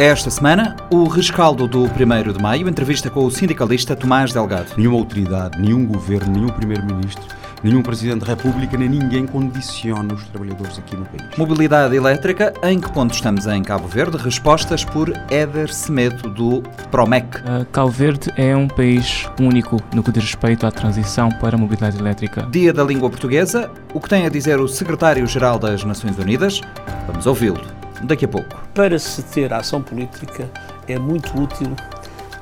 Esta semana, o rescaldo do 1 de maio, entrevista com o sindicalista Tomás Delgado. Nenhuma autoridade, nenhum governo, nenhum primeiro-ministro, nenhum presidente da República, nem ninguém condiciona os trabalhadores aqui no país. Mobilidade elétrica, em que ponto estamos em Cabo Verde? Respostas por Éder Semedo, do Promec. Uh, Cabo Verde é um país único no que diz respeito à transição para a mobilidade elétrica. Dia da Língua Portuguesa, o que tem a dizer o Secretário-Geral das Nações Unidas? Vamos ouvi-lo daqui a pouco. Para se ter ação política é muito útil,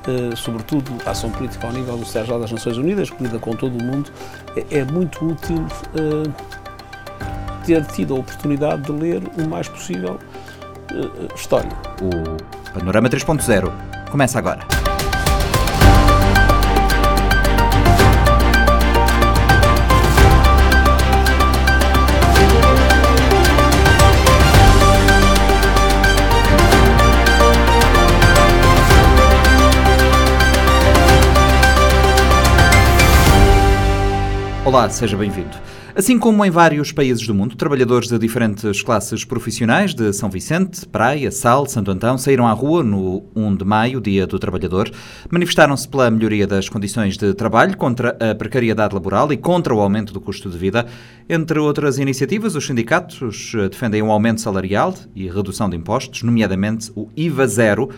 eh, sobretudo a ação política ao nível do Secretário das Nações Unidas, que lida com todo o mundo, é, é muito útil eh, ter tido a oportunidade de ler o mais possível eh, história. O Panorama 3.0 começa agora. Olá, seja bem-vindo. Assim como em vários países do mundo, trabalhadores de diferentes classes profissionais de São Vicente, Praia, Sal, Santo Antão saíram à rua no 1 de maio, Dia do Trabalhador. Manifestaram-se pela melhoria das condições de trabalho, contra a precariedade laboral e contra o aumento do custo de vida. Entre outras iniciativas, os sindicatos defendem um aumento salarial e redução de impostos, nomeadamente o IVA zero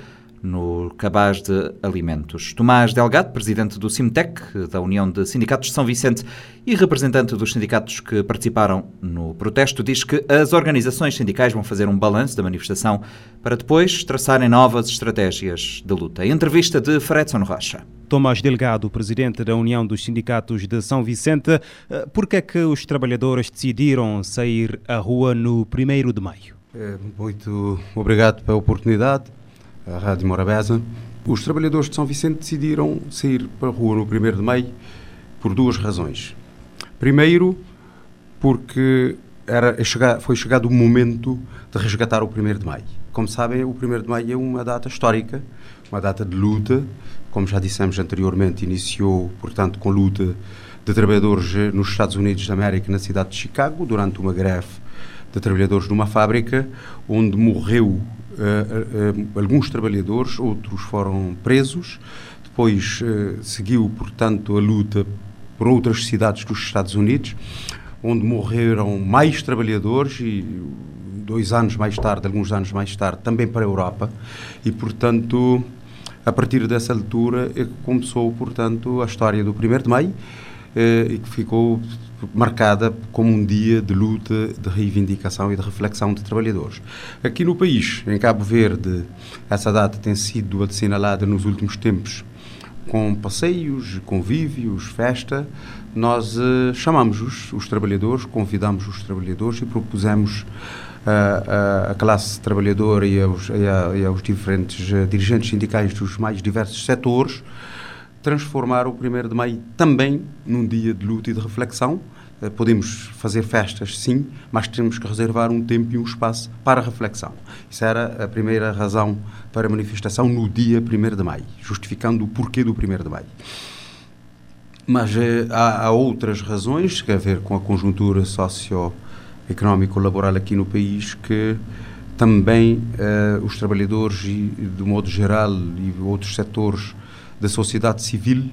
no cabaz de alimentos. Tomás Delgado, presidente do Simtec, da União de Sindicatos de São Vicente e representante dos sindicatos que participaram no protesto, diz que as organizações sindicais vão fazer um balanço da manifestação para depois traçarem novas estratégias de luta. Entrevista de Fredson Rocha. Tomás Delgado, presidente da União dos Sindicatos de São Vicente, eh, por que é que os trabalhadores decidiram sair à rua no 1 de maio? É, muito obrigado pela oportunidade a Rádio Morabeza, os trabalhadores de São Vicente decidiram sair para a rua no 1 de maio por duas razões. Primeiro, porque era, é foi chegado o momento de resgatar o 1 de maio. Como sabem, o 1 de maio é uma data histórica, uma data de luta. Como já dissemos anteriormente, iniciou, portanto, com luta de trabalhadores nos Estados Unidos da América, na cidade de Chicago, durante uma greve de trabalhadores numa fábrica, onde morreu alguns trabalhadores, outros foram presos. Depois seguiu, portanto, a luta por outras cidades dos Estados Unidos, onde morreram mais trabalhadores e dois anos mais tarde, alguns anos mais tarde, também para a Europa. E, portanto, a partir dessa altura é que começou, portanto, a história do 1 de Maio e que ficou marcada como um dia de luta, de reivindicação e de reflexão de trabalhadores. Aqui no país, em Cabo Verde, essa data tem sido assinalada nos últimos tempos com passeios, convívios, festa. Nós uh, chamamos os, os, trabalhadores, convidamos os trabalhadores e propusemos uh, uh, a classe trabalhadora e aos, e aos diferentes dirigentes sindicais dos mais diversos setores transformar o 1 de Maio também num dia de luta e de reflexão. Eh, podemos fazer festas, sim, mas temos que reservar um tempo e um espaço para reflexão. Isso era a primeira razão para a manifestação no dia 1 de Maio, justificando o porquê do 1 de Maio. Mas eh, há, há, outras razões que a ver com a conjuntura socioeconómico-laboral aqui no país que também eh, os trabalhadores, e, de modo geral, e outros setores da sociedade civil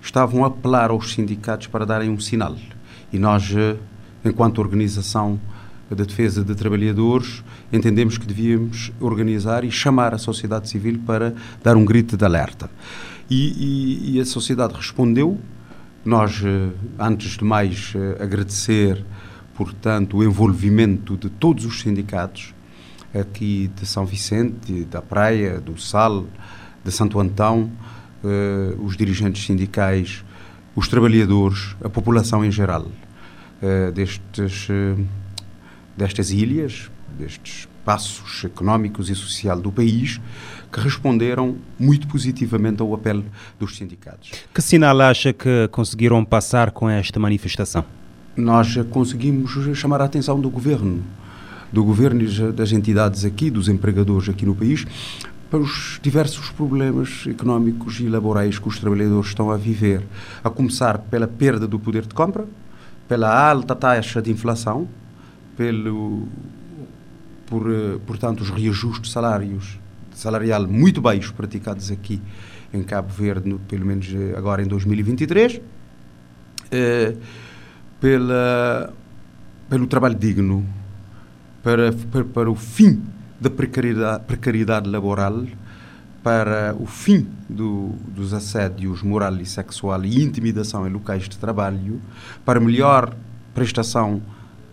estavam a apelar aos sindicatos para darem um sinal. E nós, eh, enquanto organização de defesa de trabalhadores, entendemos que devíamos organizar e chamar a sociedade civil para dar um grito de alerta. E, e, e a sociedade respondeu. Nós, eh, antes de mais, eh, agradecer, portanto, o envolvimento de todos os sindicatos aqui de São Vicente, da Praia, do Sal, de Santo Antão, uh, os dirigentes sindicais, os trabalhadores, a população em geral uh, destes, uh, destas ilhas, destes espaços económicos e social do país, que responderam muito positivamente ao apelo dos sindicatos. Que sinal acha que conseguiram passar com esta manifestação? Nós conseguimos chamar a atenção do governo, do governo e das entidades aqui, dos empregadores aqui no país, para os diversos problemas económicos e laborais que os trabalhadores estão a viver, a começar pela perda do poder de compra, pela alta taxa de inflação, pelo por, eh, portanto, os reajustes salários salarial muito baixo praticados aqui em Cabo Verde, pelo menos eh, agora em 2023, eh, pela, pelo trabalho digno, para, para, para o fim da precariedade, precariedade laboral, para o fim do, dos assédios moral e sexual e intimidação em locais de trabalho, para melhor prestação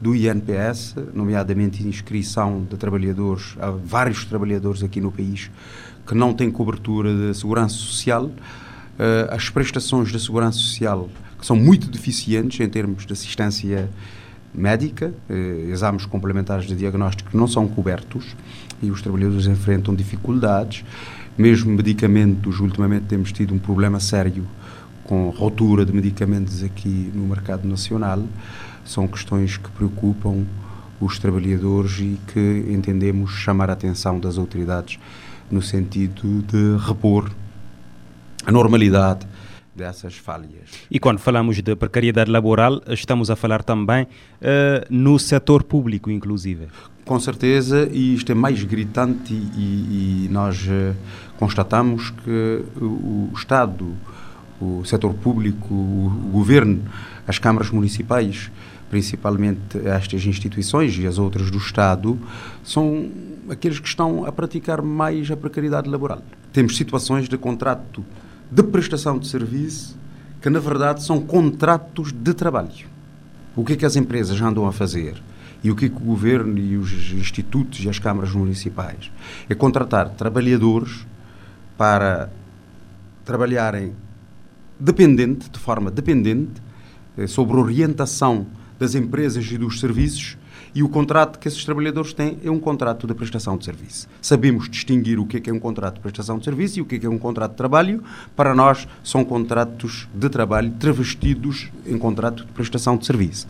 do INPS, nomeadamente inscrição de trabalhadores, há vários trabalhadores aqui no país que não têm cobertura de segurança social, uh, as prestações de segurança social que são muito deficientes em termos de assistência médica, uh, exames complementares de diagnóstico não são cobertos e os trabalhadores enfrentam dificuldades, mesmo medicamentos, ultimamente temos tido um problema sério com rotura de medicamentos aqui no mercado nacional, são questões que preocupam os trabalhadores e que entendemos chamar a atenção das autoridades no sentido de repor a normalidade dessas falhas. E quando falamos de precariedade laboral, estamos a falar também uh, no setor público, inclusive. Com certeza, e isto é mais gritante, e, e nós uh, constatamos que o, o Estado, o setor público, o, o governo, as câmaras municipais, principalmente estas instituições e as outras do Estado, são aqueles que estão a praticar mais a precariedade laboral. Temos situações de contrato de prestação de serviço que, na verdade, são contratos de trabalho. O que é que as empresas andam a fazer? E o que, é que o governo e os institutos e as câmaras municipais? É contratar trabalhadores para trabalharem dependente, de forma dependente, eh, sobre orientação das empresas e dos serviços e o contrato que esses trabalhadores têm é um contrato de prestação de serviço. Sabemos distinguir o que é, que é um contrato de prestação de serviço e o que é, que é um contrato de trabalho. Para nós, são contratos de trabalho travestidos em contrato de prestação de serviço.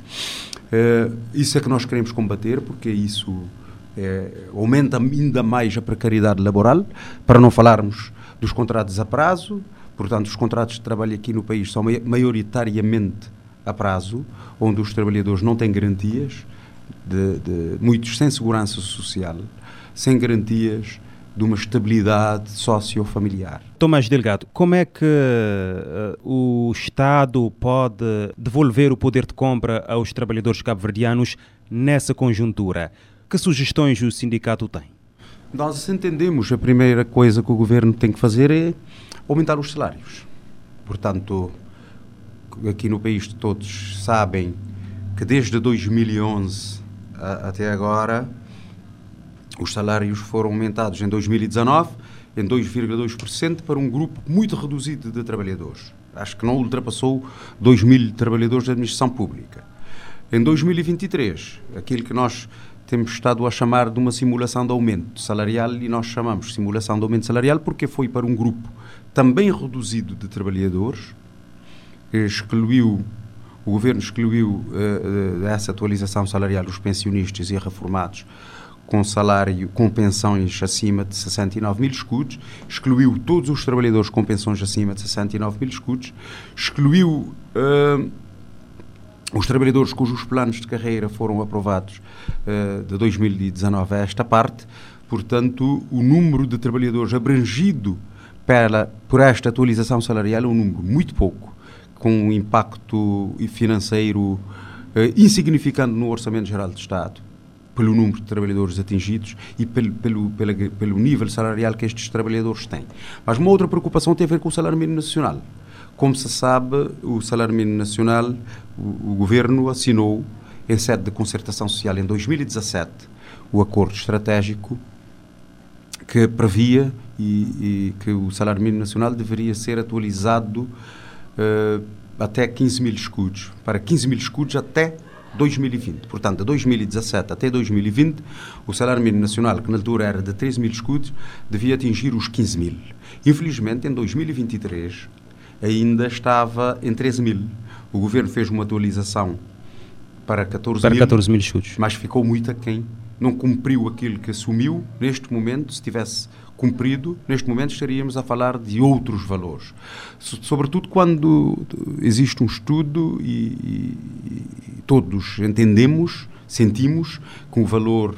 Uh, isso é que nós queremos combater, porque isso é, aumenta ainda mais a precariedade laboral, para não falarmos dos contratos a prazo. Portanto, os contratos de trabalho aqui no país são maioritariamente a prazo, onde os trabalhadores não têm garantias, de, de, muitos sem segurança social, sem garantias de uma estabilidade sociofamiliar. Tomás Delgado, como é que uh, o Estado pode devolver o poder de compra aos trabalhadores cabo-verdianos nessa conjuntura? Que sugestões o sindicato tem? Nós entendemos a primeira coisa que o governo tem que fazer é aumentar os salários. Portanto, aqui no país todos sabem que desde 2011 até agora os salários foram aumentados em 2019 em 2,2% para um grupo muito reduzido de trabalhadores. Acho que não ultrapassou 2 mil trabalhadores da administração pública. Em 2023, aquilo que nós temos estado a chamar de uma simulação de aumento salarial, e nós chamamos simulação de aumento salarial porque foi para um grupo também reduzido de trabalhadores, excluiu, o governo excluiu uh, dessa atualização salarial os pensionistas e reformados com salário, com pensões acima de 69 mil escudos, excluiu todos os trabalhadores com pensões acima de 69 mil escudos, excluiu uh, os trabalhadores cujos planos de carreira foram aprovados uh, de 2019 a esta parte, portanto, o número de trabalhadores abrangido pela, por esta atualização salarial é um número muito pouco com um impacto financeiro eh, insignificante no Orçamento Geral do Estado, pelo número de trabalhadores atingidos e pelo, pelo, pela, pelo nível salarial que estes trabalhadores têm. Mas uma outra preocupação tem a ver com o salário mínimo nacional. Como se sabe, o salário mínimo nacional, o, o governo assinou, em sede de concertação social, em 2017, o acordo estratégico que previa e, e que o salário mínimo nacional deveria ser atualizado uh, até 15 mil escudos, para 15 mil escudos até 2020. Portanto, de 2017 até 2020, o salário mínimo nacional, que na altura era de 13 mil escudos, devia atingir os 15 mil. Infelizmente, em 2023, ainda estava em 13 mil. O governo fez uma atualização para 14 para mil. 14 mil escudos. Mas ficou muito aquém. Não cumpriu aquilo que assumiu. Neste momento, se tivesse cumprido, neste momento estaríamos a falar de outros valores. Sobretudo quando existe um estudo e, e todos entendemos, sentimos que o valor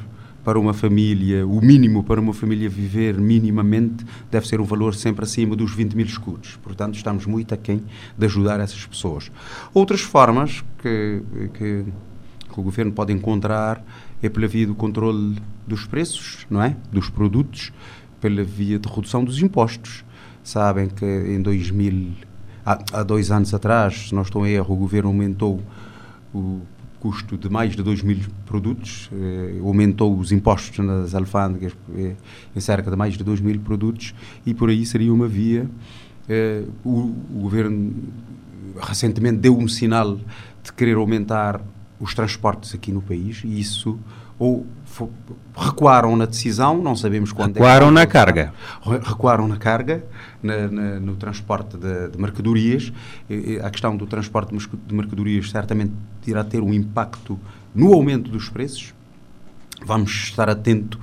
para uma família, o mínimo para uma família viver minimamente deve ser um valor sempre acima dos 20 mil escudos. Portanto, estamos muito aquém de ajudar essas pessoas. Outras formas que, que, que o governo pode encontrar é pela via do controle dos preços, não é? Dos produtos, pela via de redução dos impostos. Sabem que em 2000, há, há dois anos atrás, se não estou em erro, o governo aumentou o custo de mais de 2 mil produtos, eh, aumentou os impostos nas alfândegas eh, em cerca de mais de 2 mil produtos e por aí seria uma via. Eh, o, o, governo recentemente deu um sinal de querer aumentar os transportes aqui no país e isso ou recuaram na decisão, não sabemos quando é recuaram é na carga. Recuaram na carga, na, na, no transporte de, de mercadorias. E, a questão do transporte de mercadorias certamente irá ter um impacto no aumento dos preços. Vamos estar atento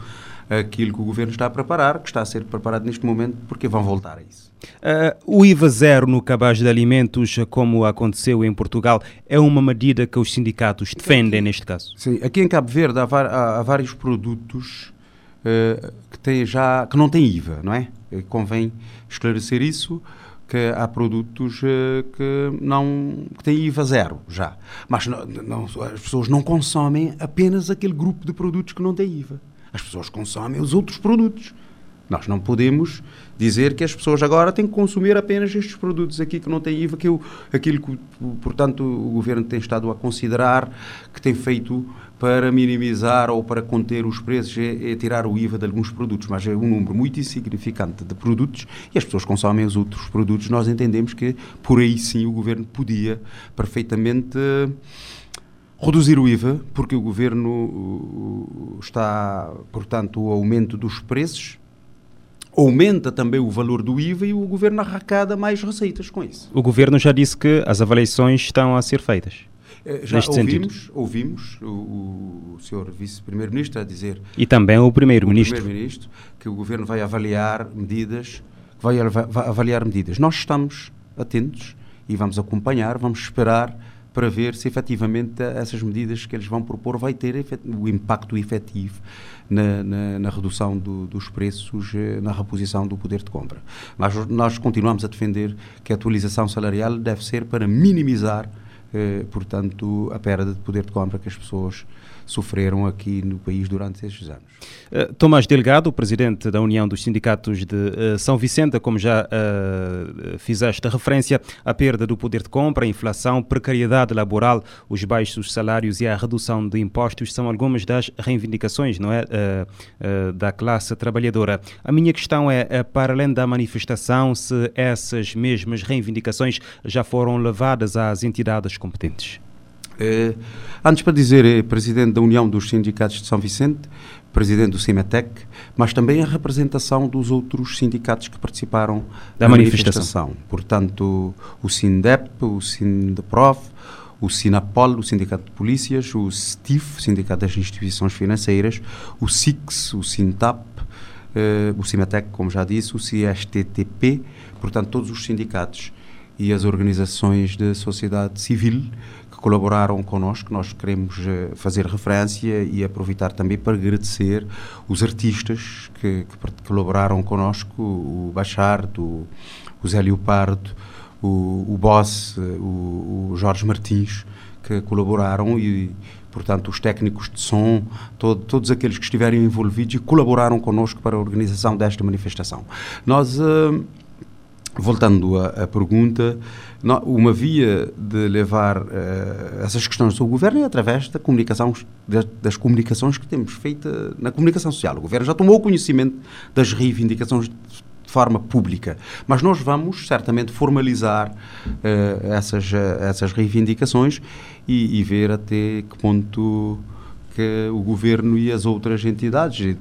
àquilo que o governo está a preparar, que está a ser preparado neste momento, porque vão voltar a isso. Uh, o IVA zero no cabaz de alimentos, como aconteceu em Portugal, é uma medida que os sindicatos defendem neste caso? Sim, aqui em Cabo Verde há, há, há vários produtos uh, que, têm já, que não têm IVA, não é? Convém esclarecer isso, que há produtos uh, que, não, que têm IVA zero já. Mas não, não, as pessoas não consomem apenas aquele grupo de produtos que não têm IVA. As pessoas consomem os outros produtos. Nós não podemos dizer que as pessoas agora têm que consumir apenas estes produtos aqui que não têm IVA, que eu, aquilo que, portanto, o governo tem estado a considerar que tem feito para minimizar ou para conter os preços é, é tirar o IVA de alguns produtos, mas é um número muito insignificante de produtos e as pessoas consomem os outros produtos. Nós entendemos que por aí sim o governo podia perfeitamente reduzir o IVA, porque o governo está, portanto, o aumento dos preços aumenta também o valor do IVA e o governo arrecada mais receitas com isso. O governo já disse que as avaliações estão a ser feitas. Eh, já neste ouvimos, sentido. ouvimos o, o senhor vice-primeiro-ministro a dizer e também o primeiro-ministro primeiro que o governo vai avaliar medidas, vai avaliar medidas. Nós estamos atentos e vamos acompanhar, vamos esperar para ver se efetivamente essas medidas que eles vão propor vai ter o impacto efetivo na, na, na redução do, dos preços, eh, na reposição do poder de compra. Mas nós continuamos a defender que a atualização salarial deve ser para minimizar, eh, portanto, a perda de poder de compra que as pessoas sofreram aqui no país durante estes anos. Uh, Tomás Delgado, presidente da União dos Sindicatos de uh, São Vicente, como já uh, fizeste referência, a perda do poder de compra, a inflação, precariedade laboral, os baixos salários e a redução de impostos são algumas das reivindicações não é, da classe trabalhadora. A minha questão é, para além da manifestação, se essas mesmas reivindicações já foram levadas às entidades competentes. Eh, antes para dizer, é presidente da União dos Sindicatos de São Vicente, presidente do CIMETEC, mas também a representação dos outros sindicatos que participaram da, manifestação. manifestação. Portanto, o SINDEP, o SINDEPROF, o SINAPOL, o Sindicato de Polícias, o STIF, Sindicato das Instituições Financeiras, o SIX, o SINTAP, eh, o CIMETEC, como já disse, o CSTTP, portanto, todos os sindicatos e as organizações de sociedade civil colaboraram connosco. Nós queremos eh, fazer referência e aproveitar também para agradecer os artistas que, que colaboraram connosco, o Bachardo, o, Zé Leopardo, o, o Boss, eh, o, o Jorge Martins, que colaboraram e, portanto, os técnicos de som, todo, todos aqueles que estiverem envolvidos e colaboraram connosco para a organização desta manifestação. Nós, uh, voltando à pergunta, uma via de levar uh, essas questões ao governo é através da comunicação, das, das, comunicações que temos feita na comunicação social. O governo já tomou conhecimento das reivindicações de forma pública, mas nós vamos certamente formalizar uh, essas, uh, essas reivindicações e, e, ver até que ponto que o governo e as outras entidades,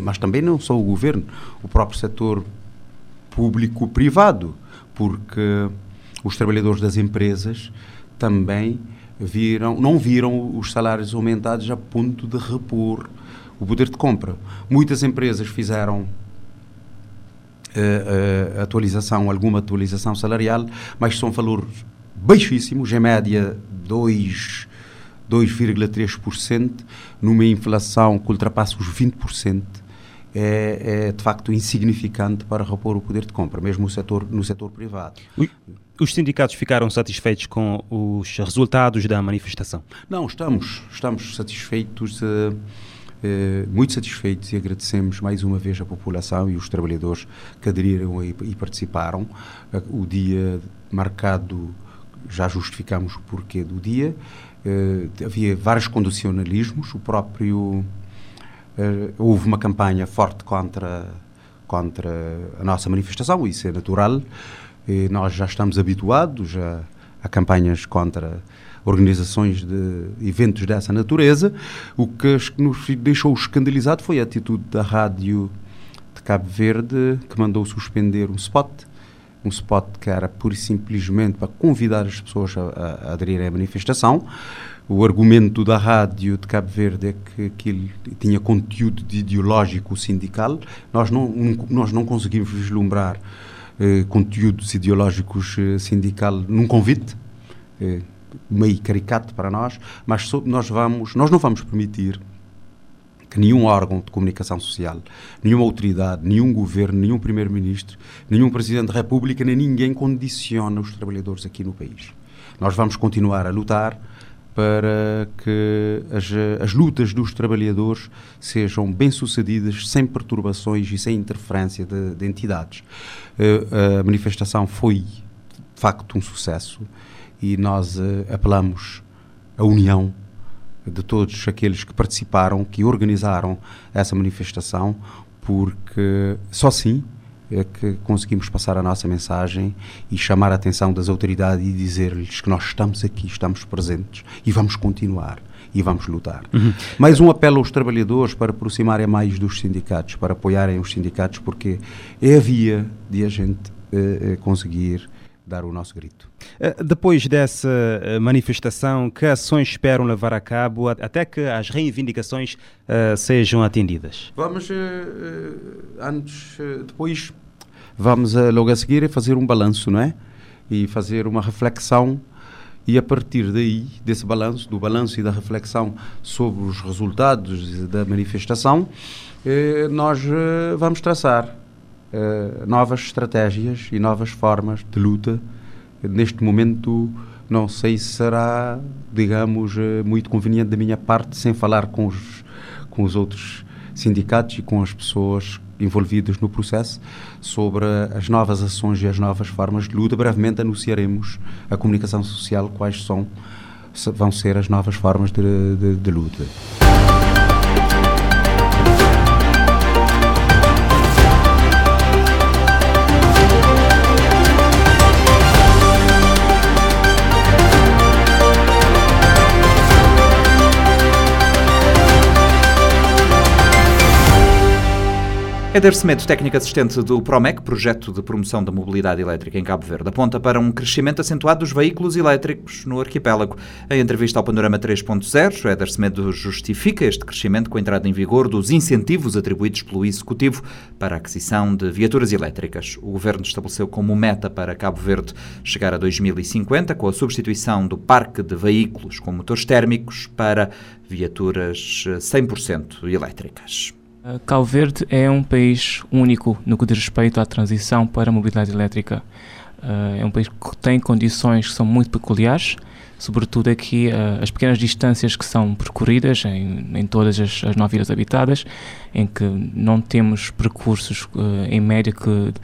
mas também não só o governo, o próprio setor público-privado, porque os trabalhadores das empresas também viram, não viram os salários aumentados a ponto de repor o poder de compra. Muitas empresas fizeram uh, uh, atualização, alguma atualização salarial, mas são valores baixíssimos, em média 2, 2,3%, numa inflação que ultrapassa os 20%, é, é, de facto insignificante para repor o poder de compra, mesmo no setor, no setor privado. Os sindicatos ficaram satisfeitos com os resultados da manifestação? Não, estamos, estamos satisfeitos, uh, uh, muito satisfeitos e agradecemos mais uma vez a população e os trabalhadores que aderiram e, e participaram. Uh, o dia marcado, já justificamos o porquê do dia. havia vários condicionalismos, o próprio houve uma campanha forte contra, contra a nossa manifestação, isso é natural. E nós já estamos habituados a, a campanhas contra organizações de eventos dessa natureza. O que nos deixou escandalizado foi a atitude da rádio de Cabo Verde, que mandou suspender um spot, um spot que era pura e simplesmente para convidar as pessoas a, a aderirem à manifestação o argumento da rádio de Cabo Verde é que aquilo tinha conteúdo de ideológico sindical. Nós não, nós não conseguimos vislumbrar eh, conteúdos ideológicos eh, sindical num convite, eh, meio caricato para nós, mas nós, vamos, nós não vamos permitir que nenhum órgão de comunicação social, nenhuma autoridade, nenhum governo, nenhum primeiro-ministro, nenhum presidente da República, nem ninguém condiciona os trabalhadores aqui no país. Nós vamos continuar a lutar para que as, as lutas dos trabalhadores sejam bem-sucedidas, sem perturbações e sem interferência de, de entidades. Uh, a manifestação foi, de facto, um sucesso e nós uh, apelamos à união de todos aqueles que participaram, que organizaram essa manifestação, porque só assim é que conseguimos passar a nossa mensagem e chamar a atenção das autoridades e dizer-lhes que nós estamos aqui, estamos presentes e vamos continuar e vamos lutar. Uhum. Mais um apelo aos trabalhadores para aproximarem mais dos sindicatos, para apoiarem os sindicatos, porque é a via de a gente uh, conseguir dar o nosso grito. Eh, depois dessa manifestação, que ações esperam levar a cabo até que as reivindicações uh, sejam atendidas? Vamos, uh, antes, depois vamos a, logo a seguir a fazer um balanço, não é? E fazer uma reflexão e a partir daí, desse balanço, do balanço e da reflexão sobre os resultados da manifestação, eh, nós eh, vamos traçar eh, novas estratégias e novas formas de luta. Neste momento, não sei se será, digamos, eh, muito conveniente da minha parte, sem falar com os, com os outros sindicatos e com as pessoas envolvidos no processo sobre as novas ações e as novas formas de luta. Brevemente anunciaremos a comunicação social quais são vão ser as novas formas de, de, de luta. Éder Semedo, técnico assistente do PROMEC, projeto de promoção da mobilidade elétrica em Cabo Verde, aponta para um crescimento acentuado dos veículos elétricos no arquipélago. Em entrevista ao Panorama 3.0, Éder Semedo justifica este crescimento com a entrada em vigor dos incentivos atribuídos pelo Executivo para a aquisição de viaturas elétricas. O Governo estabeleceu como meta para Cabo Verde chegar a 2050 com a substituição do parque de veículos com motores térmicos para viaturas 100% elétricas. Cabo Verde é um país único no que diz respeito à transição para a mobilidade elétrica. Uh, é um país que tem condições que são muito peculiares, sobretudo aqui uh, as pequenas distâncias que são percorridas em, em todas as, as nove ilhas habitadas, em que não temos percursos em média que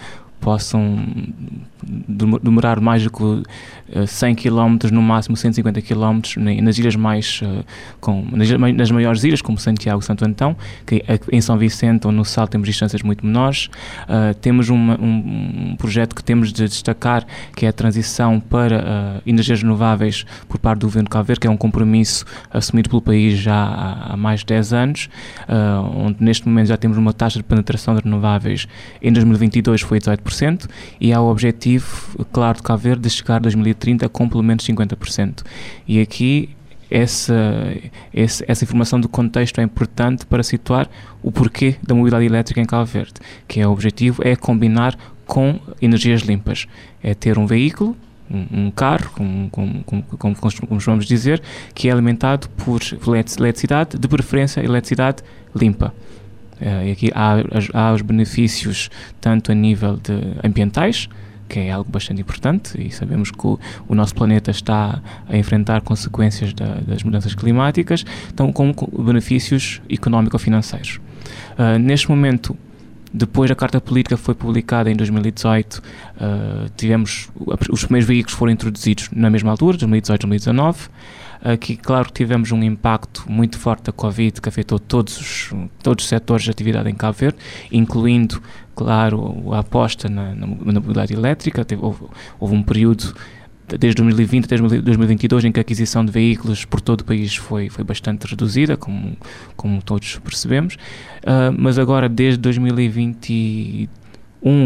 possam demorar mais do que 100 km, no máximo 150 km, nas ilhas mais, eh, com, nas maiores ilhas, como Santiago e Santo Antão, que em São Vicente ou no Sal temos distâncias muito menores. Uh, temos uma, um, projeto que temos de destacar, que é a transição para uh, energias renováveis por parte do governo de Cabo Verde, que é um compromisso assumido pelo país já há, mais de 10 anos, uh, onde neste momento já temos uma taxa de penetração de renováveis em 2022 foi 18%, e há o objetivo claro, de Cabo Verde de chegar a 2030 com pelo menos 50%. E aqui essa, essa, informação do contexto é importante para situar o porquê da mobilidade elétrica em Cabo Verde, que é o objetivo é combinar com energias limpas, é ter um veículo um, carro, como, como, como, como, vamos dizer, que é alimentado por eletricidade, de preferência eletricidade limpa. Uh, e aqui há, há os benefícios tanto a nível de ambientais, que é algo bastante importante e sabemos que o, o nosso planeta está a enfrentar consequências da, das mudanças climáticas, então como benefícios económico-financeiros. Uh, neste momento, depois a Carta Política foi publicada em 2018, uh, tivemos os primeiros veículos foram introduzidos na mesma altura, 2018-2019. Aqui, claro, tivemos um impacto muito forte da Covid que afetou todos os, todos os setores de atividade em Cabo Verde, incluindo, claro, a aposta na, na mobilidade elétrica. Teve, houve, houve um período desde 2020 até 2022, em que a aquisição de veículos por todo o país foi, foi bastante reduzida, como, como todos percebemos, uh, mas agora desde 2021,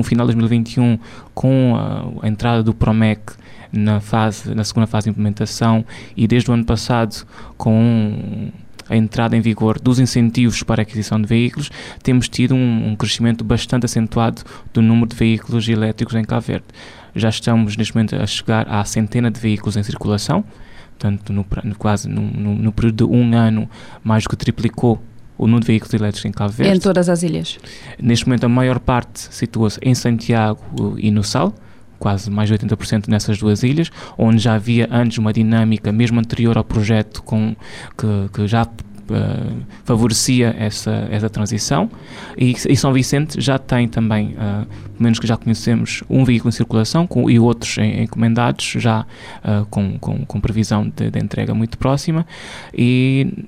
final de 2021, com a, a entrada do PROMEC na, fase, na segunda fase de implementação e desde o ano passado com a entrada em vigor dos incentivos para a aquisição de veículos, temos tido um, um crescimento bastante acentuado do número de veículos elétricos em Cabo Verde. Já estamos neste momento a chegar à centena de veículos em circulação, portanto, no, no quase no, no, no, período de um ano, mais do que triplicou o número de veículos elétricos em Cabo Verde. Em todas as ilhas? Neste momento, a maior parte situa-se em Santiago e no Sal, quase mais de 80% nessas duas ilhas, onde já havia antes uma dinâmica, mesmo anterior ao projeto, com, que, que já Uh, favorecia essa, essa transição. E, e, São Vicente já tem também, uh, pelo menos que já conhecemos, um veículo em circulação com, e outros em, encomendados já uh, com, com, com, previsão de, de, entrega muito próxima. E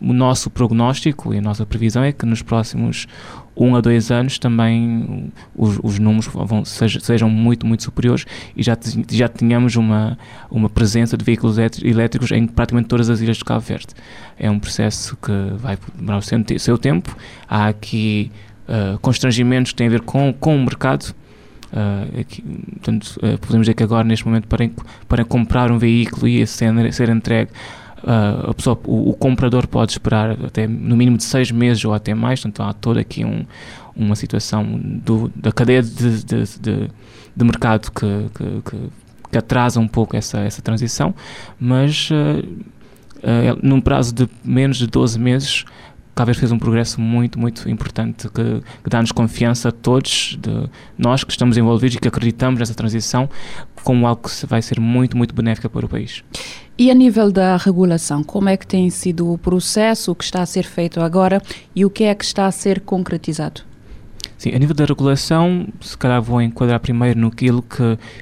o nosso prognóstico e a nossa previsão é que nos próximos um a dois anos também os, os números vão, sejam, sejam muito, muito superiores e já, já tenhamos uma, uma presença de veículos elétricos em praticamente todas as ilhas de Cabo Verde. É um processo que vai demorar o seu, seu tempo. Há aqui uh, constrangimentos que têm a ver com, com o mercado. Uh, aqui, portanto, uh, podemos dizer que agora, neste momento, para, para comprar um veículo e ser, ser entregue uh, a pessoa, o, o, comprador pode esperar até no mínimo de seis meses ou até mais, portanto há toda aqui um, uma situação do, da cadeia de, de, de, de mercado que, que, que, que, atrasa um pouco essa, essa transição, mas uh, uh, num prazo de menos de 12 meses Verde fez um progresso muito, muito importante que, que dá-nos confiança a todos, de nós que estamos envolvidos e que acreditamos nessa transição como algo que vai ser muito, muito benéfica para o país. E a nível da regulação, como é que tem sido o processo, o que está a ser feito agora e o que é que está a ser concretizado? Sim, a nível da regulação, se calhar vou enquadrar primeiro no que,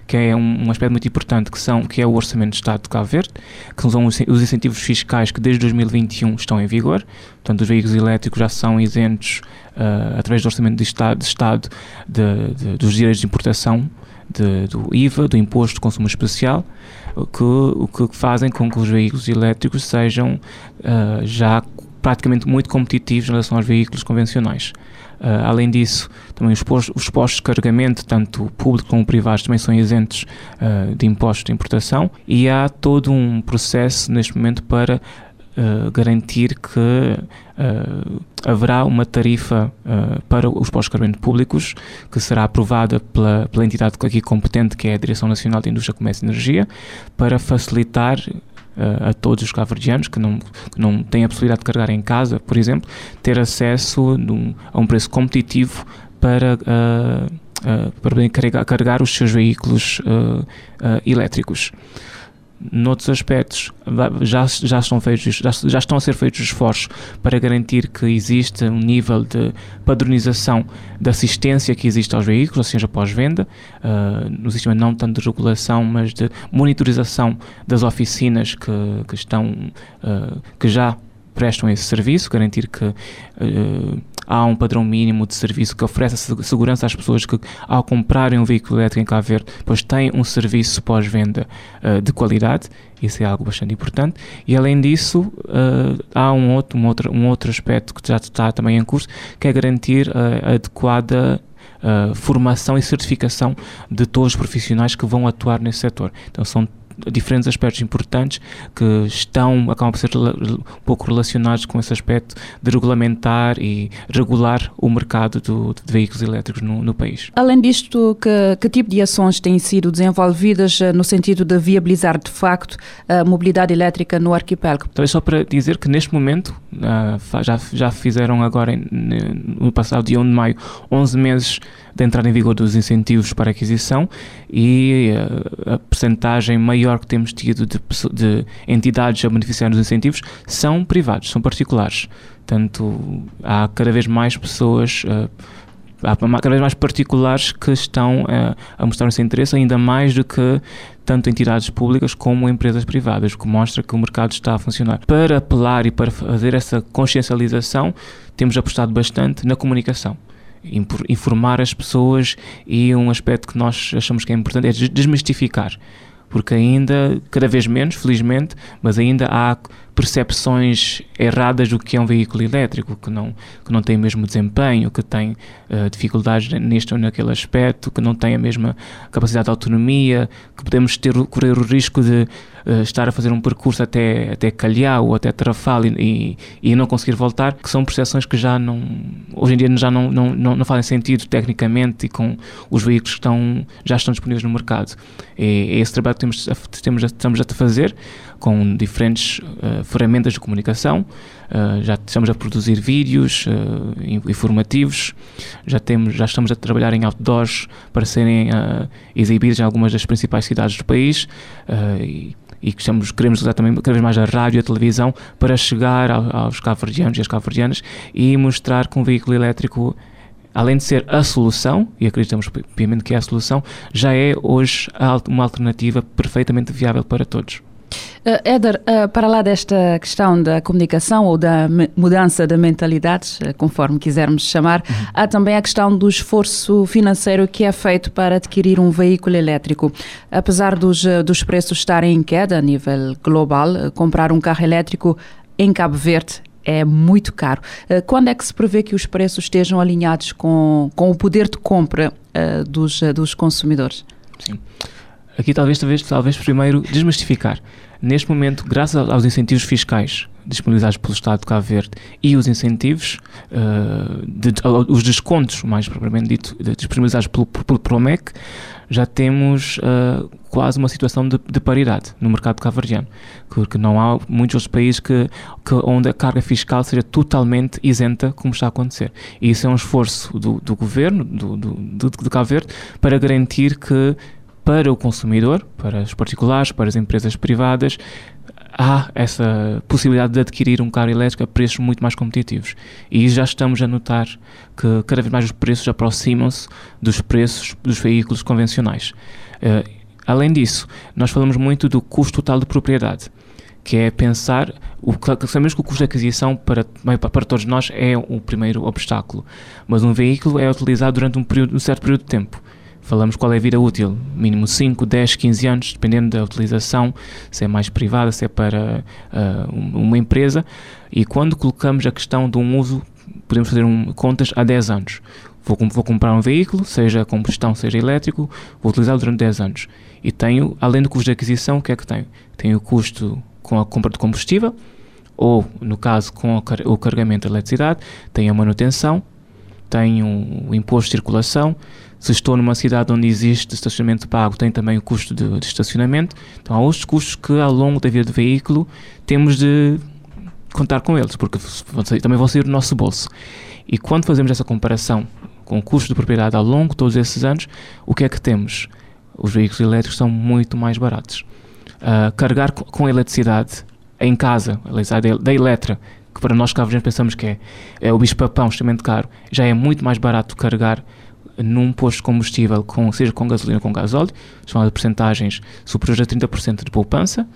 que é um, um, aspecto muito importante, que, são, que é o Orçamento de Estado de Cabo Verde, que são os, os incentivos fiscais que desde 2021 estão em vigor. Portanto, os veículos elétricos já são isentos uh, através do Orçamento de Estado, de Estado de, de, dos direitos de importação, de, do IVA, do Imposto de Consumo Especial, que, o que fazem com que os veículos elétricos sejam uh, já praticamente muito competitivos em relação aos veículos convencionais. Uh, além disso, também os postos, os postos de carregamento, tanto públicos como privados, também são isentos uh, de impostos de importação e há todo um processo neste momento para uh, garantir que haverá uma tarifa para os carregamento públicos que será aprovada pela, pela entidade aqui competente, que é a Direção Nacional de Indústria, Comércio e Energia, para facilitar uh, a todos os cabo-verdianos que não, que não têm a possibilidade de carregar em casa, por exemplo, ter acesso num, a um preço competitivo para, uh, uh, para carregar, carregar, os seus veículos elétricos noutros aspectos já, já, estão feitos, já, já, estão a ser feitos esforços para garantir que existe um nível de padronização da assistência que existe aos veículos, ou seja, pós-venda, uh, no sistema não tanto de regulação, mas de monitorização das oficinas que, que estão, uh, que já prestam esse serviço, garantir que uh, há um padrão mínimo de serviço que oferece segurança às pessoas que, ao comprarem um veículo elétrico em Cabo Verde, pois têm um serviço pós-venda uh, de qualidade. Isso é algo bastante importante. E além disso, uh, há um outro, um, outro, um outro aspecto que já está também em curso, que é garantir a adequada Uh, formação e certificação de todos os profissionais que vão atuar nesse setor. Então são diferentes aspectos importantes que estão, acabam por ser um pouco relacionados com esse aspecto de regulamentar e regular o mercado do, de veículos elétricos no, no país. Além disto, que, que, tipo de ações têm sido desenvolvidas eh, no sentido de viabilizar de facto a mobilidade elétrica no arquipélago? Talvez só para dizer que neste momento, uh, já, já fizeram agora no passado dia 1 de maio 11 meses de entrada em vigor dos incentivos para aquisição e a, a percentagem maior que temos tido de, de entidades a beneficiar dos incentivos são privados, são particulares. Portanto, há cada vez mais pessoas. Uh, há cada vez mais particulares que estão uh, a mostrar esse interesse, ainda mais do que tanto entidades públicas como empresas privadas, o que mostra que o mercado está a funcionar. Para apelar e para fazer essa consciencialização, temos apostado bastante na comunicação informar as pessoas e um aspecto que nós achamos que é importante é desmistificar. Porque ainda, cada vez menos, felizmente, mas ainda há percepções erradas do que é um veículo elétrico, que não, que não tem o mesmo desempenho, que tem uh, dificuldades neste ou naquele aspecto, que não tem a mesma capacidade de autonomia, que podemos ter, correr o risco de uh, estar a fazer um percurso até, até Calhau ou até Trafal e, e, não conseguir voltar, que são percepções que já não, hoje em dia já não, não, não, não fazem sentido tecnicamente e com os veículos que estão, já estão disponíveis no mercado. E, é esse trabalho que temos, temos, estamos a fazer com diferentes uh, ferramentas de comunicação. Uh, já estamos a produzir vídeos uh, informativos, já, temos, já estamos a trabalhar em outdoors para serem exibidos em algumas das principais cidades do país e, e estamos, queremos usar também cada vez mais a rádio e a televisão para chegar aos cabo-verdianos e às cabo-verdianas e mostrar que um veículo elétrico além de ser a solução, e acreditamos piamente que é a solução, já é hoje uma alternativa perfeitamente viável para todos. Uh, Éder, uh, para lá desta questão da comunicação ou da mudança de mentalidades, uh, conforme quisermos chamar, uhum. há também a questão do esforço financeiro que é feito para adquirir um veículo elétrico. Apesar dos, dos preços estarem em queda a nível global, comprar um carro elétrico em Cabo Verde é muito caro. Quando é que se prevê que os preços estejam alinhados com, com o poder de compra dos, dos consumidores? Sim. Aqui talvez, talvez, talvez primeiro desmistificar. Neste momento, graças aos incentivos fiscais disponibilizados pelo Estado de Cabo Verde e os incentivos, uh, de, os descontos, mais propriamente dito, disponibilizados pelo, pelo PROMEC, já temos uh, quase uma situação de, de, paridade no mercado cabo-verdiano, porque não há muitos outros países que, que, onde a carga fiscal seja totalmente isenta, como está a acontecer. E isso é um esforço do, do governo, do, do, do, do Cabo Verde, para garantir que para o consumidor, para os particulares, para as empresas privadas, há essa possibilidade de adquirir um carro elétrico a preços muito mais competitivos. E já estamos a notar que cada vez mais os preços aproximam-se dos preços dos veículos convencionais. Uh, além disso, nós falamos muito do custo total de propriedade que é pensar, o, sabemos que o custo de aquisição para, para todos nós é o primeiro obstáculo, mas um veículo é utilizado durante um, período, um certo período de tempo falamos qual é a vida útil, mínimo 5, 10, 15 anos, dependendo da utilização, se é mais privada, se é para uh, uma empresa, e quando colocamos a questão de um uso, podemos fazer um, contas a 10 anos. Vou, vou, comprar um veículo, seja combustão, seja elétrico, vou utilizá-lo durante 10 anos. E tenho, além do custo de aquisição, o que é que tenho? Tenho o custo com a compra de combustível, ou, no caso, com o carregamento de eletricidade, tenho a manutenção, tenho o imposto de circulação, se estou numa cidade onde existe estacionamento pago, tem também o custo de, de estacionamento. Então, há outros custos que, ao longo da vida do veículo, temos de contar com eles, porque também vão sair do nosso bolso. E quando fazemos essa comparação com o custo de propriedade ao longo de todos esses anos, o que é que temos? Os veículos elétricos são muito mais baratos. Uh, carregar com eletricidade em casa, eletricidade da Eletra, que para nós cá pensamos que é, é o bicho-papão extremamente caro, já é muito mais barato carregar num posto de combustível, com, seja com gasolina ou com gasóleo, são de porcentagens superiores a 30% de poupança,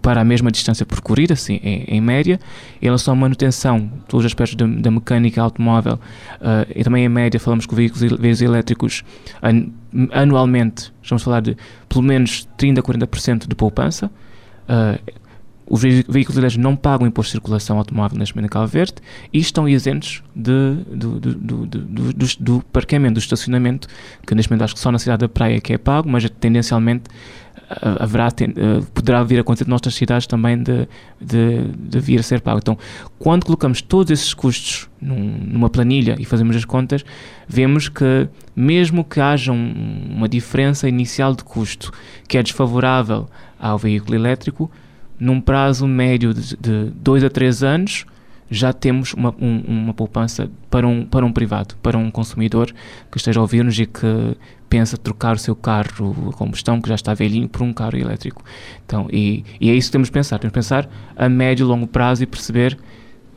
para a mesma distância percorrida, assim, em, em média, em relação à manutenção, todos os aspectos da, da mecânica automóvel, uh, e também em média falamos que veículos, veículos elétricos an, anualmente, estamos a falar de pelo menos 30% a 40% de poupança, uh, os veículos elétricos não pagam imposto de circulação automóvel neste momento em Cabo Verde e estão isentos de, do, do, do, do, parqueamento, do estacionamento, que neste momento acho que só na cidade da Praia que é pago, mas tendencialmente haverá, uh, poderá vir a acontecer noutras cidades também de, de, de, vir a ser pago. Então, quando colocamos todos esses custos num, numa planilha e fazemos as contas, vemos que mesmo que haja um, uma diferença inicial de custo que é desfavorável ao veículo elétrico, num prazo médio de 2 a 3 anos, já temos uma, um, uma poupança para um, para um privado, para um consumidor que esteja a ouvir-nos e que pensa trocar o seu carro a combustão, que já está velhinho, por um carro elétrico. Então, e, e é isso que temos de pensar. Temos de pensar a médio e longo prazo e perceber,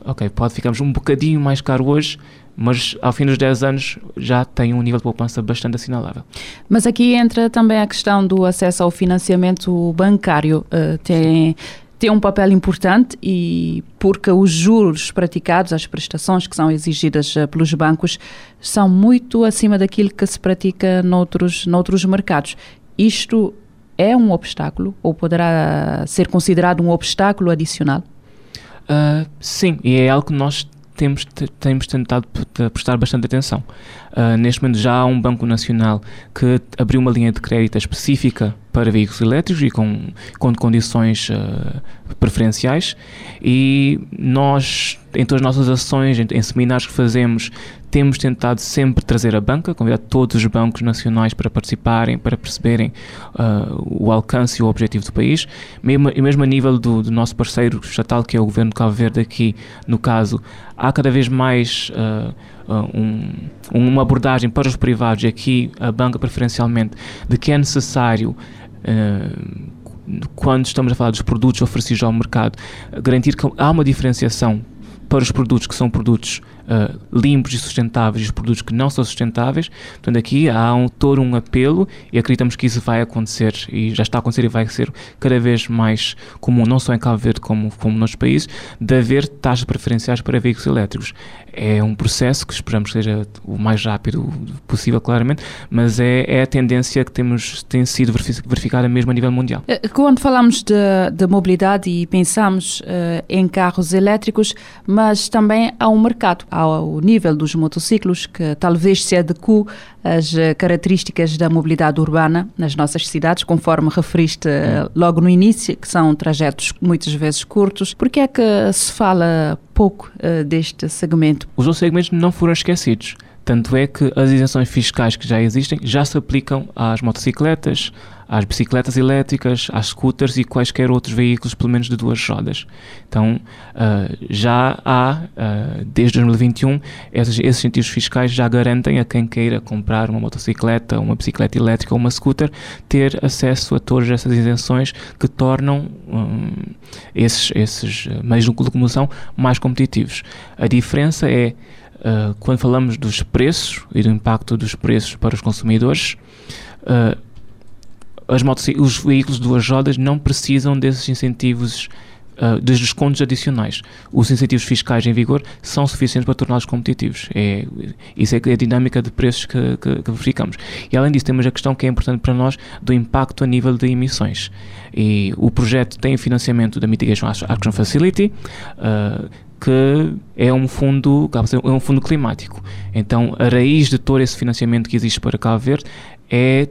ok, pode ficarmos um bocadinho mais caro hoje, mas ao fim dos 10 anos já tem um nível de poupança bastante assinalável. Mas aqui entra também a questão do acesso ao financiamento bancário. Uh, tem tem um papel importante e porque os juros praticados, as prestações que são exigidas uh, pelos bancos são muito acima daquilo que se pratica noutros, noutros mercados. Isto é um obstáculo ou poderá ser considerado um obstáculo adicional? Uh, sim, e é algo que nós temos, temos tentado prestar bastante atenção. Uh, neste momento já há um Banco Nacional que abriu uma linha de crédito específica para veículos elétricos e com, com condições uh, preferenciais e nós, em todas as nossas ações, em, em seminários que fazemos, temos tentado sempre trazer a banca, convidar todos os bancos nacionais para participarem, para perceberem uh, o alcance e o objetivo do país, mesmo, e mesmo a nível do, do, nosso parceiro estatal, que é o governo de Cabo Verde aqui, no caso, há cada vez mais uh, um, uma abordagem para os privados, e aqui a banca preferencialmente, de que é necessário uh, quando estamos a falar dos produtos oferecidos ao mercado, garantir que há uma diferenciação para os produtos que são produtos uh, limpos e sustentáveis e os produtos que não são sustentáveis. Portanto, aqui há um, todo um apelo e acreditamos que isso vai acontecer e já está a acontecer e vai ser cada vez mais comum, não só em Cabo Verde como, como nos países, de haver taxas preferenciais para veículos elétricos. É um processo que esperamos que seja o mais rápido possível, claramente, mas é, é a tendência que temos, tem sido verificada mesmo a nível mundial. Eh, quando falamos de, de mobilidade e pensamos uh, em carros elétricos, mas também há um mercado ao nível dos motociclos, que talvez se adeque às eh, características da mobilidade urbana nas nossas cidades, conforme referiste eh, logo no início, que são trajetos muitas vezes curtos. Por que é que se fala pouco uh, deste segmento? Os outros segmentos não foram esquecidos. Tanto é que as isenções fiscais que já existem já se aplicam às motocicletas, às bicicletas elétricas, às scooters e quaisquer outros veículos, pelo menos de duas rodas. Então, uh, já há, uh, desde 2021, esses, esses incentivos fiscais já garantem a quem queira comprar uma motocicleta, uma bicicleta elétrica ou uma scooter, ter acesso a todas essas isenções que tornam um, esses, esses meios de locomoção mais competitivos. A diferença é, uh, quando falamos dos preços e do impacto dos preços para os consumidores, Uh, as os veículos de duas rodas não precisam desses incentivos, uh, dos descontos adicionais. Os incentivos fiscais em vigor são suficientes para torná-los competitivos. É, isso é a dinâmica de preços que, que, que, verificamos. E além disso, temos a questão que é importante para nós do impacto a nível de emissões. E o projeto tem financiamento da Mitigation Action Facility. Uh, que é um fundo é um fundo climático. Então, a raiz de todo esse financiamento que existe para Cabo Verde é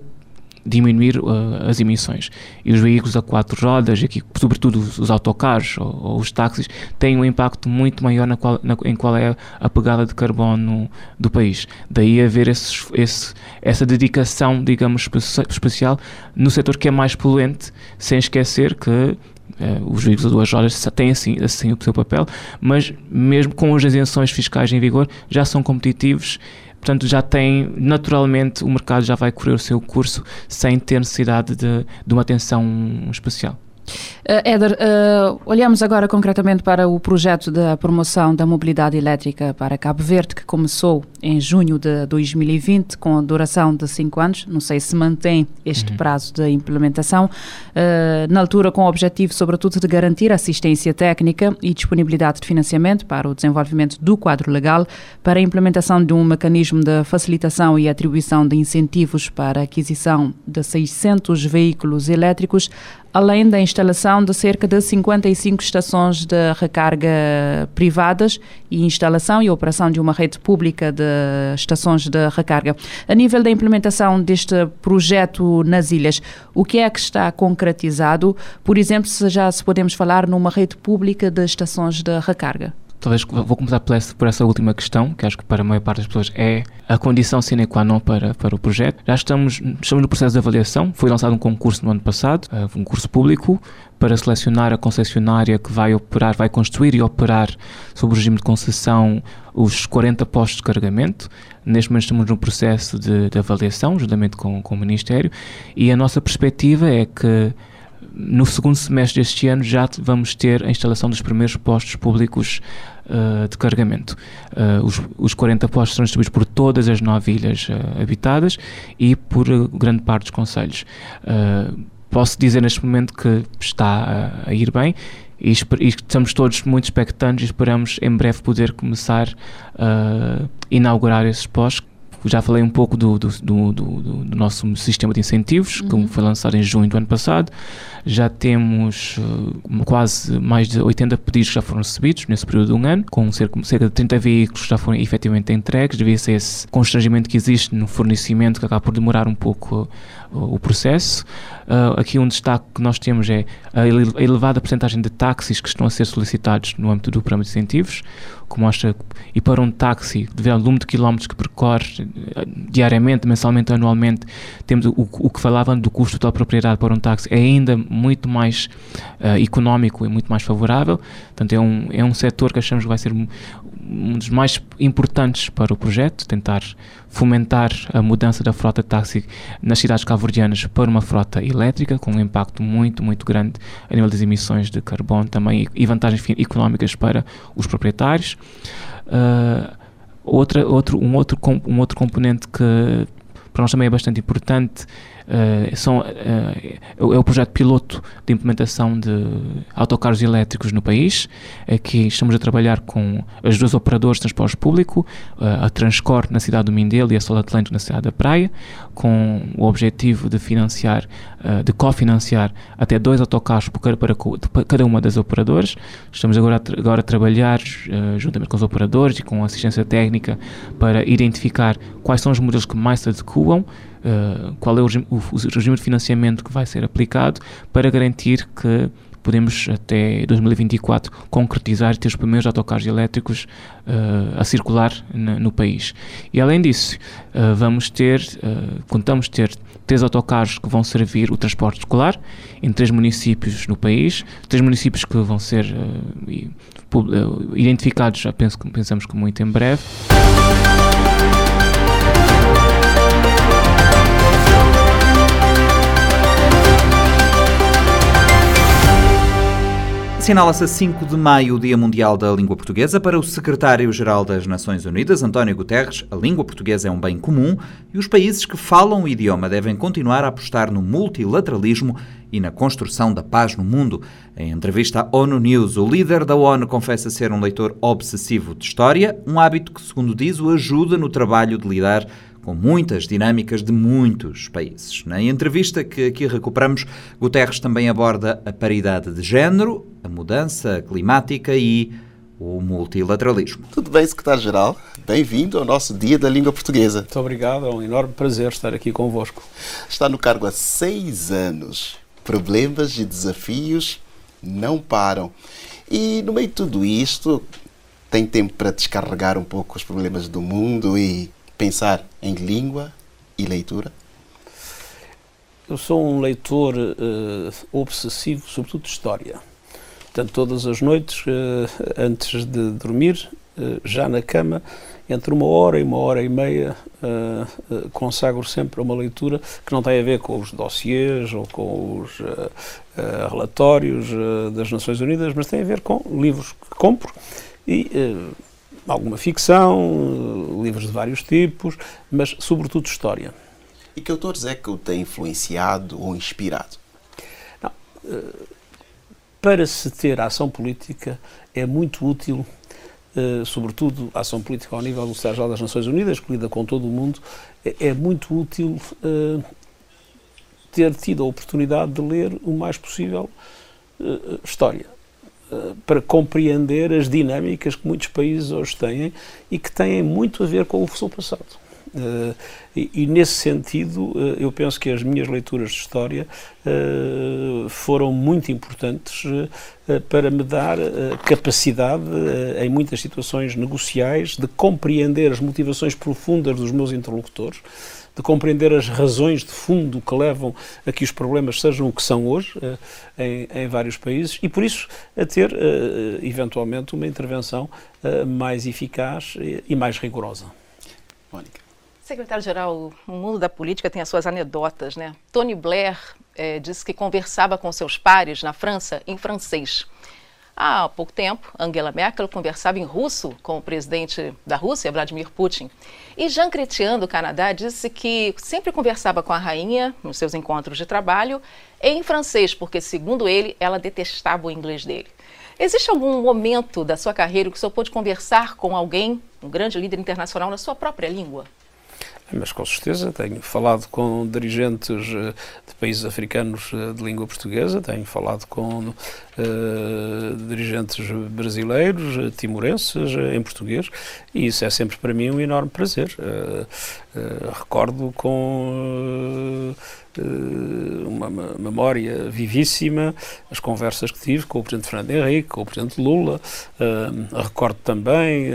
diminuir uh, as emissões. E os veículos a quatro rodas, aqui, sobretudo os, os autocarros ou, ou, os táxis, têm um impacto muito maior na qual, na, em qual é a pegada de carbono do país. Daí haver esse, essa dedicação, digamos, especial no setor que é mais poluente, sem esquecer que Uh, os veículos a duas rodas têm assim, assim o seu papel, mas mesmo com as isenções fiscais em vigor já são competitivos portanto já tem, naturalmente, o mercado já vai correr o seu curso sem ter necessidade de, de uma atenção especial. Uh, Éder, uh, olhamos agora concretamente para o projeto da promoção da mobilidade elétrica para Cabo Verde, que começou em junho de 2020, com duração de cinco anos. Não sei se mantém este uhum. prazo de implementação. Uh, na altura, com o objetivo, sobretudo, de garantir assistência técnica e disponibilidade de financiamento para o desenvolvimento do quadro legal, para a implementação de um mecanismo de facilitação e atribuição de incentivos para a aquisição de 600 veículos elétricos além da instalação de cerca de 55 estações de recarga privadas e instalação e operação de uma rede pública de estações de recarga. A nível da implementação deste projeto nas ilhas, o que é que está concretizado? Por exemplo, se já se podemos falar numa rede pública de estações de recarga. Talvez vou começar por essa, por essa última questão, que acho que para a maior parte das pessoas é a condição sine qua non para, para o projeto. Já estamos, estamos no processo de avaliação. Foi lançado um concurso no ano passado, eh, um concurso público, para selecionar a concessionária que vai operar, vai construir e operar sob o regime de concessão os 40 postos de carregamento. Neste momento estamos no processo de, de avaliação, juntamente com, com o Ministério, e a nossa perspectiva é que no segundo semestre deste ano já vamos ter a instalação dos primeiros postos públicos uh, de carregamento. Uh, os, os 40 postos serão distribuídos por todas as nove ilhas uh, habitadas e por grande parte dos conselhos. posso dizer neste momento que está a ir bem e, e, estamos todos muito expectantes e esperamos em breve poder começar a inaugurar esses postos já falei um pouco do, do, do, do nosso sistema de incentivos, uhum. que foi lançado em junho do ano passado. Já temos uh, quase mais de 80 pedidos que já foram recebidos nesse período de um ano, com cerca, cerca de 30 veículos que já foram efetivamente entregues, devido a esse constrangimento que existe no fornecimento, que acaba por demorar um pouco uh, o processo. Uh, aqui um destaque que nós temos é a elevada porcentagem de táxis que estão a ser solicitados no âmbito do programa de incentivos, que mostra, e para um táxi, devido ao número de quilómetros que percorre eh, diariamente, mensalmente, anualmente, temos o, o que falavam do custo da propriedade para um táxi é ainda muito mais uh, económico e muito mais favorável. Portanto, é um, é um setor que achamos que vai ser um dos mais importantes para o projeto, tentar fomentar a mudança da frota de táxi nas cidades calverdianas para uma frota elétrica, com um impacto muito, muito grande a nível das emissões de carbono também e vantagens económicas para os proprietários. Uh, outra, outro, um, outro, um outro componente que para nós também é bastante importante Uh, são, uh, é o projeto piloto de implementação de autocarros elétricos no país. Aqui estamos a trabalhar com as duas operadoras de transporte público, uh, a Transcor na cidade do Mindelo e a Sol Atlântico na cidade da Praia, com o objetivo de financiar, de cofinanciar até dois autocarros para, para, cada uma das operadoras. Estamos agora a, agora a trabalhar juntamente com os operadores e com assistência técnica para identificar quais são os modelos que mais se adequam uh, qual é o regime, o, o regime de financiamento que vai ser aplicado para garantir que podemos até 2024 concretizar e ter os primeiros autocarros elétricos uh, a circular na, no país. E além disso, uh, vamos ter, uh, contamos ter três autocarros que vão servir o transporte escolar em três municípios no país, três municípios que vão ser identificados, já penso, pensamos que muito em breve. Assinala-se a 5 de maio o Dia Mundial da Língua Portuguesa. Para o secretário-geral das Nações Unidas, António Guterres, a língua portuguesa é um bem comum e os países que falam o idioma devem continuar a apostar no multilateralismo e na construção da paz no mundo. Em entrevista à ONU News, o líder da ONU confessa ser um leitor obsessivo de história, um hábito que, segundo diz, o ajuda no trabalho de lidar com muitas dinâmicas de muitos países. Na entrevista que aqui recuperamos, Guterres também aborda a paridade de género, a mudança climática e o multilateralismo. Tudo bem, secretário-geral? Bem-vindo ao nosso Dia da Língua Portuguesa. Muito obrigado, é um enorme prazer estar aqui convosco. Está no cargo há seis anos. Problemas e desafios não param. E no meio de tudo isto, tem tempo para descarregar um pouco os problemas do mundo e pensar em língua e leitura? Eu sou um leitor uh, obsessivo, sobretudo de história. Portanto, todas as noites, uh, antes de dormir, uh, já na cama, entre uma hora e uma hora e meia, consagro sempre uma leitura que não tem a ver com os dossiês ou com os relatórios das Nações Unidas, mas tem a ver com livros que compro e alguma ficção, livros de vários tipos, mas sobretudo história. E que autores é que o tem influenciado ou inspirado? Não, eh, para se ter ação política é muito útil, eh, sobretudo a ação política ao nível do Secretário das Nações Unidas, que lida com todo o mundo, é, é muito útil eh, ter tido a oportunidade de ler o mais possível história para compreender as dinâmicas que muitos países hoje têm e que têm muito a ver com o seu passado. Uh, e, e, nesse sentido, uh, eu penso que as minhas leituras de história uh, foram muito importantes para me dar capacidade, em muitas situações negociais, de compreender as motivações profundas dos meus interlocutores, de compreender as razões de fundo que levam a que os problemas sejam o que são hoje em, em vários países e, por isso, a ter, eventualmente, uma intervenção mais eficaz e mais rigorosa. Mônica. Secretário-geral, o mundo da política tem as suas anedotas, né? Tony Blair é, disse que conversava com seus pares na França em francês. Há pouco tempo, Angela Merkel conversava em russo com o presidente da Rússia, Vladimir Putin. E Jean Chrétien, do Canadá, disse que sempre conversava com a rainha nos seus encontros de trabalho em francês, porque, segundo ele, ela detestava o inglês dele. Existe algum momento da sua carreira que o senhor pôde conversar com alguém, um grande líder internacional, na sua própria língua? Mas com certeza tenho falado com dirigentes eh, de países africanos eh, de língua portuguesa, tenho falado com uh, dirigentes brasileiros, timorenses, em português, e isso é sempre para mim um enorme prazer. Uh, uh, recordo com uma memória vivíssima as conversas que tive com o Presidente Fernando Henrique, com o Presidente Lula. recordo também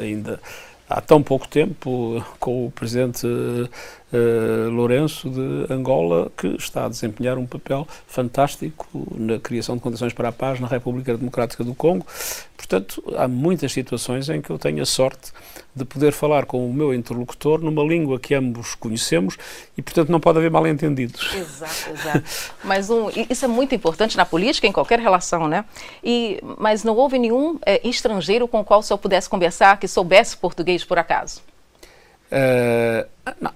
ainda há tão pouco tempo com o presidente uh, Lourenço de Angola, que está a desempenhar um papel fantástico na criação de condições para a paz na República Democrática do Congo. Portanto, há muitas situações em que eu tenho a sorte de poder falar com o meu interlocutor numa língua que ambos conhecemos e, portanto, não pode haver mal-entendidos. Exato, exato. mas um, isso é muito importante na política, em qualquer relação, né? E, mas não houve nenhum é, estrangeiro com o qual o senhor pudesse conversar que soubesse português por acaso? Uh,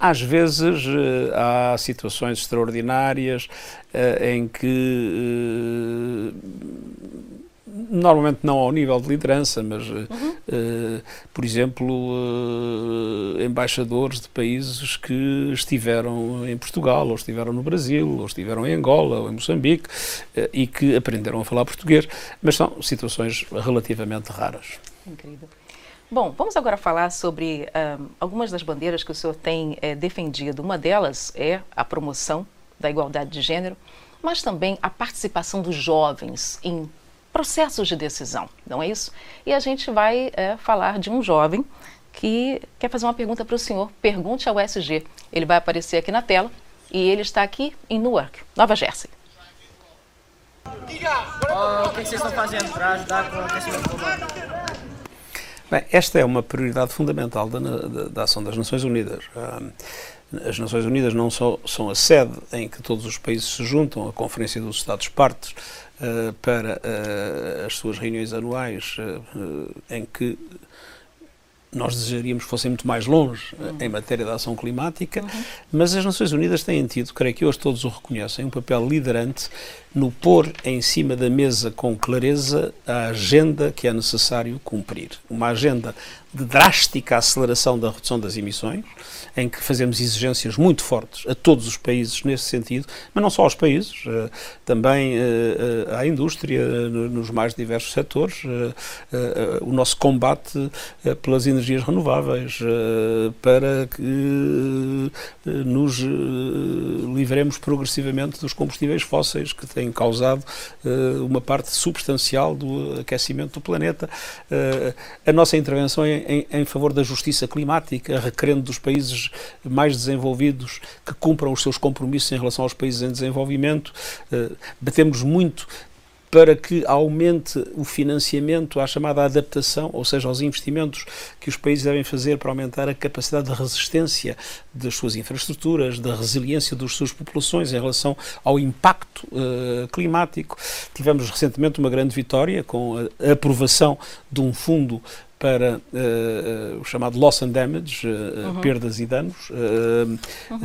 às vezes uh, há situações extraordinárias uh, em que normalmente não ao nível de liderança, mas, uhum. uh, por exemplo, uh, embaixadores de países que estiveram em Portugal, ou estiveram no Brasil, ou estiveram em Angola, ou em Moçambique, uh, e que aprenderam a falar português, mas são situações relativamente raras. Incrível. Bom, vamos agora falar sobre um, algumas das bandeiras que o senhor tem é, defendido. Uma delas é a promoção da igualdade de gênero, mas também a participação dos jovens em processos de decisão, não é isso? E a gente vai é, falar de um jovem que quer fazer uma pergunta para o senhor. Pergunte ao SG. Ele vai aparecer aqui na tela e ele está aqui em Newark, Nova Jersey. Oh, o que vocês estão fazendo para ajudar com o aquecimento global? Bem, esta é uma prioridade fundamental da, da, da ação das Nações Unidas. As Nações Unidas não só são a sede em que todos os países se juntam, a Conferência dos Estados-Partes, uh, para uh, as suas reuniões anuais, uh, em que nós desejaríamos que fossem muito mais longe uhum. em matéria de ação climática, uhum. mas as Nações Unidas têm tido, creio que hoje todos o reconhecem, um papel liderante no pôr em cima da mesa com clareza a agenda que é necessário cumprir. Uma agenda de drástica aceleração da redução das emissões, em que fazemos exigências muito fortes a todos os países nesse sentido, mas não só aos países, eh, também eh, eh, à indústria, nos mais diversos setores, o nosso combate pelas energias renováveis, para que nos livremos progressivamente dos combustíveis fósseis que têm causado uma parte substancial do aquecimento do planeta. A nossa intervenção em, em, em favor da justiça climática, requerendo dos países mais desenvolvidos que cumpram os seus compromissos em relação aos países em desenvolvimento. Uh, batemos muito para que aumente o financiamento à chamada adaptação, ou seja, aos investimentos que os países devem fazer para aumentar a capacidade de resistência das suas infraestruturas, da resiliência das suas populações em relação ao impacto uh, climático. Tivemos recentemente uma grande vitória com a aprovação de um fundo para uh, o chamado loss and damage, uh, uhum. perdas e danos. Uh, uhum.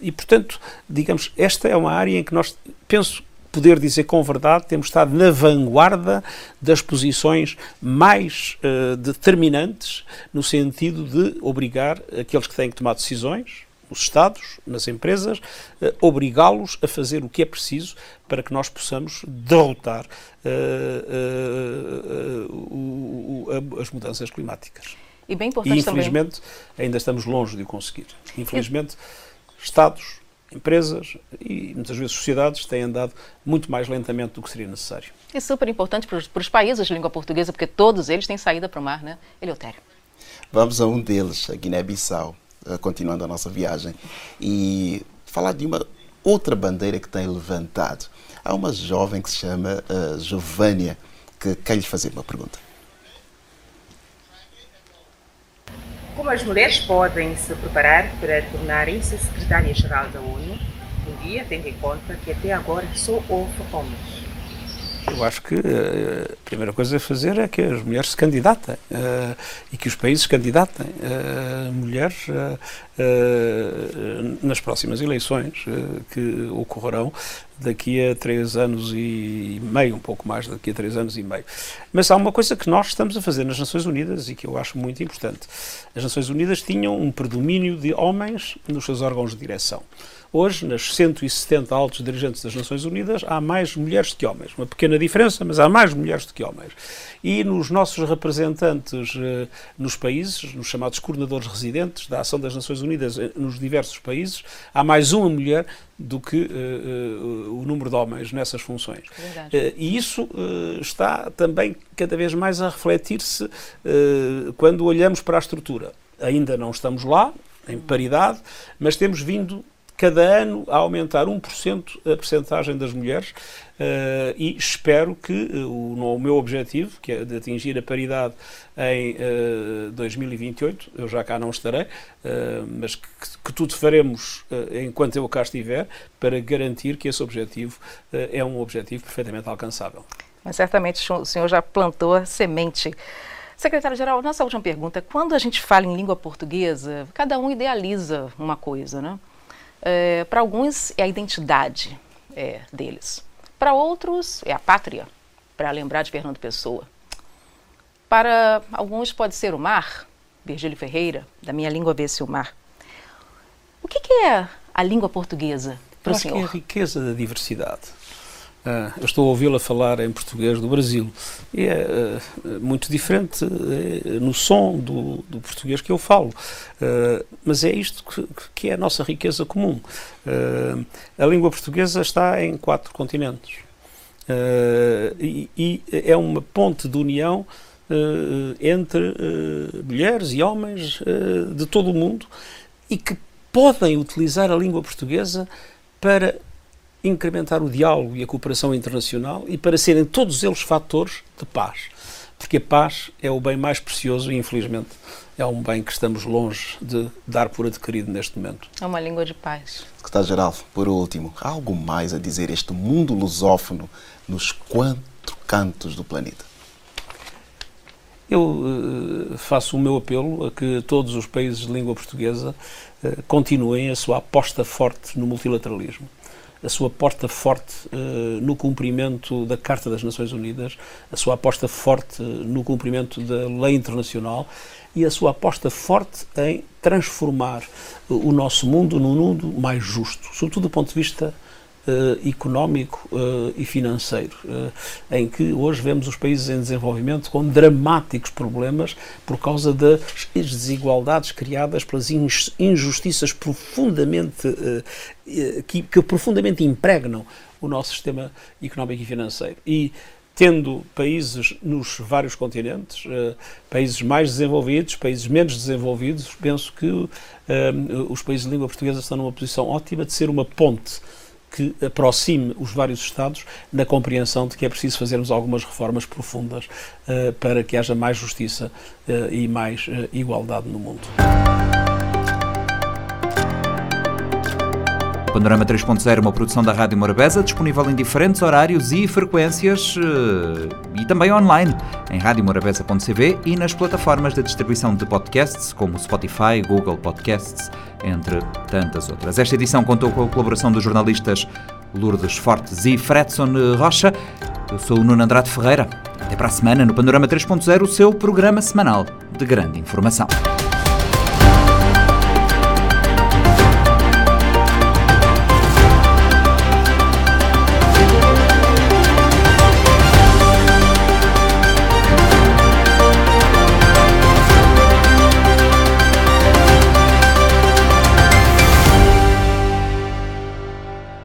e, portanto, digamos, esta é uma área em que nós, penso, poder dizer com verdade, temos estado na vanguarda das posições mais determinantes no sentido de obrigar aqueles que têm que tomar decisões, os Estados, nas empresas, uh, obrigá-los a fazer o que é preciso para que nós possamos derrotar uh, as mudanças climáticas. E bem importante e, infelizmente, também. ainda estamos longe de o conseguir. Infelizmente, Estados, empresas e muitas vezes sociedades têm andado muito mais lentamente do que seria necessário. É super importante para os, para os países de língua portuguesa, porque todos eles têm saída para o mar, né? Eleutério. Vamos a um deles, a Guiné-Bissau, eh, continuando a nossa viagem, e falar de uma outra bandeira que tem levantado. Há uma jovem que se chama uh, Giovânia, que quer lhe fazer uma pergunta. Como as mulheres podem se preparar para tornarem-se secretárias-geral da ONU um dia, tendo em conta que até agora só houve homens? Eu acho que eh, a primeira coisa a fazer é que as mulheres se candidatem uh, e que os países candidatem uh, mulheres uh, nas próximas eleições que ocorrerão daqui a três anos e meio, um pouco mais daqui a três anos e meio. Mas há uma coisa que nós estamos a fazer nas Nações Unidas e que eu acho muito importante. As Nações Unidas tinham um predomínio de homens nos seus órgãos de direção. Hoje, nas 170 altos dirigentes das Nações Unidas, há mais mulheres do que homens. Uma pequena diferença, mas há mais mulheres do que homens. E nos nossos representantes eh, nos países, nos chamados coordenadores residentes da ação das Nações Unidas eh, nos diversos países, há mais uma mulher do que uh, o número de homens nessas funções. Uh, e isso está também cada vez mais a refletir-se quando olhamos para a estrutura. Ainda não estamos lá, em paridade, mas temos vindo cada ano a aumentar 1% a percentagem das mulheres uh, e espero que uh, o, o, meu objetivo, que é de atingir a paridade em uh, eh, 2028, eu já cá não estarei, mas que, que, tudo faremos enquanto eu cá estiver para garantir que esse objetivo é um objetivo perfeitamente alcançável. Mas certamente o senhor já plantou a semente. Secretário-Geral, nossa última pergunta. Quando a gente fala em língua portuguesa, cada um idealiza uma coisa, né? É, para alguns é a identidade é, deles. Para outros é a pátria, para lembrar de Fernando Pessoa. Para alguns pode ser o mar, Virgílio Ferreira, da minha língua vê-se o mar. O que, que, é a língua portuguesa para o senhor? Que é a riqueza da diversidade. Uh, eu estou a ouvi-la falar em português do Brasil e é uh, muito diferente uh, no som do, do, português que eu falo. mas é isto que, que, é a nossa riqueza comum. a língua portuguesa está em quatro continentes e, é uma ponte de união entre mulheres e homens de todo o mundo e que podem utilizar a língua portuguesa para incrementar o diálogo e a cooperação internacional e para serem todos eles fatores de paz. Porque a paz é o bem mais precioso e, infelizmente, é um bem que estamos longe de dar por adquirido neste momento. É uma língua de paz. Secretário-Geral, por último, há algo mais a dizer este mundo lusófono nos quatro cantos do planeta? Eu uh, faço o meu apelo a que todos os países de língua portuguesa uh, continuem a sua aposta forte no multilateralismo a sua aposta forte uh, no cumprimento da Carta das Nações Unidas, a sua aposta forte no cumprimento da lei internacional e a sua aposta forte em transformar o nosso mundo num mundo mais justo, sobretudo do ponto de vista uh, económico uh, e financeiro, uh, em que hoje vemos os países em desenvolvimento com dramáticos problemas por causa das desigualdades criadas pelas injustiças profundamente que, que profundamente impregnam o nosso sistema económico e financeiro. E tendo países nos vários continentes, países mais desenvolvidos, países menos desenvolvidos, penso que os países de língua portuguesa estão numa posição ótima de ser uma ponte que aproxime os vários Estados na compreensão de que é preciso fazermos algumas reformas profundas uh, para que haja mais justiça uh, e mais uh, igualdade no mundo. Panorama 3.0 é uma produção da Rádio Morabeza, disponível em diferentes horários e frequências e também online em radiomorabeza.cv e nas plataformas de distribuição de podcasts como Spotify, Google Podcasts, entre tantas outras. Esta edição contou com a colaboração dos jornalistas Lourdes Fortes e Fredson Rocha. Eu sou o Nuno Andrade Ferreira. Até para a semana no Panorama 3.0, o seu programa semanal de grande informação.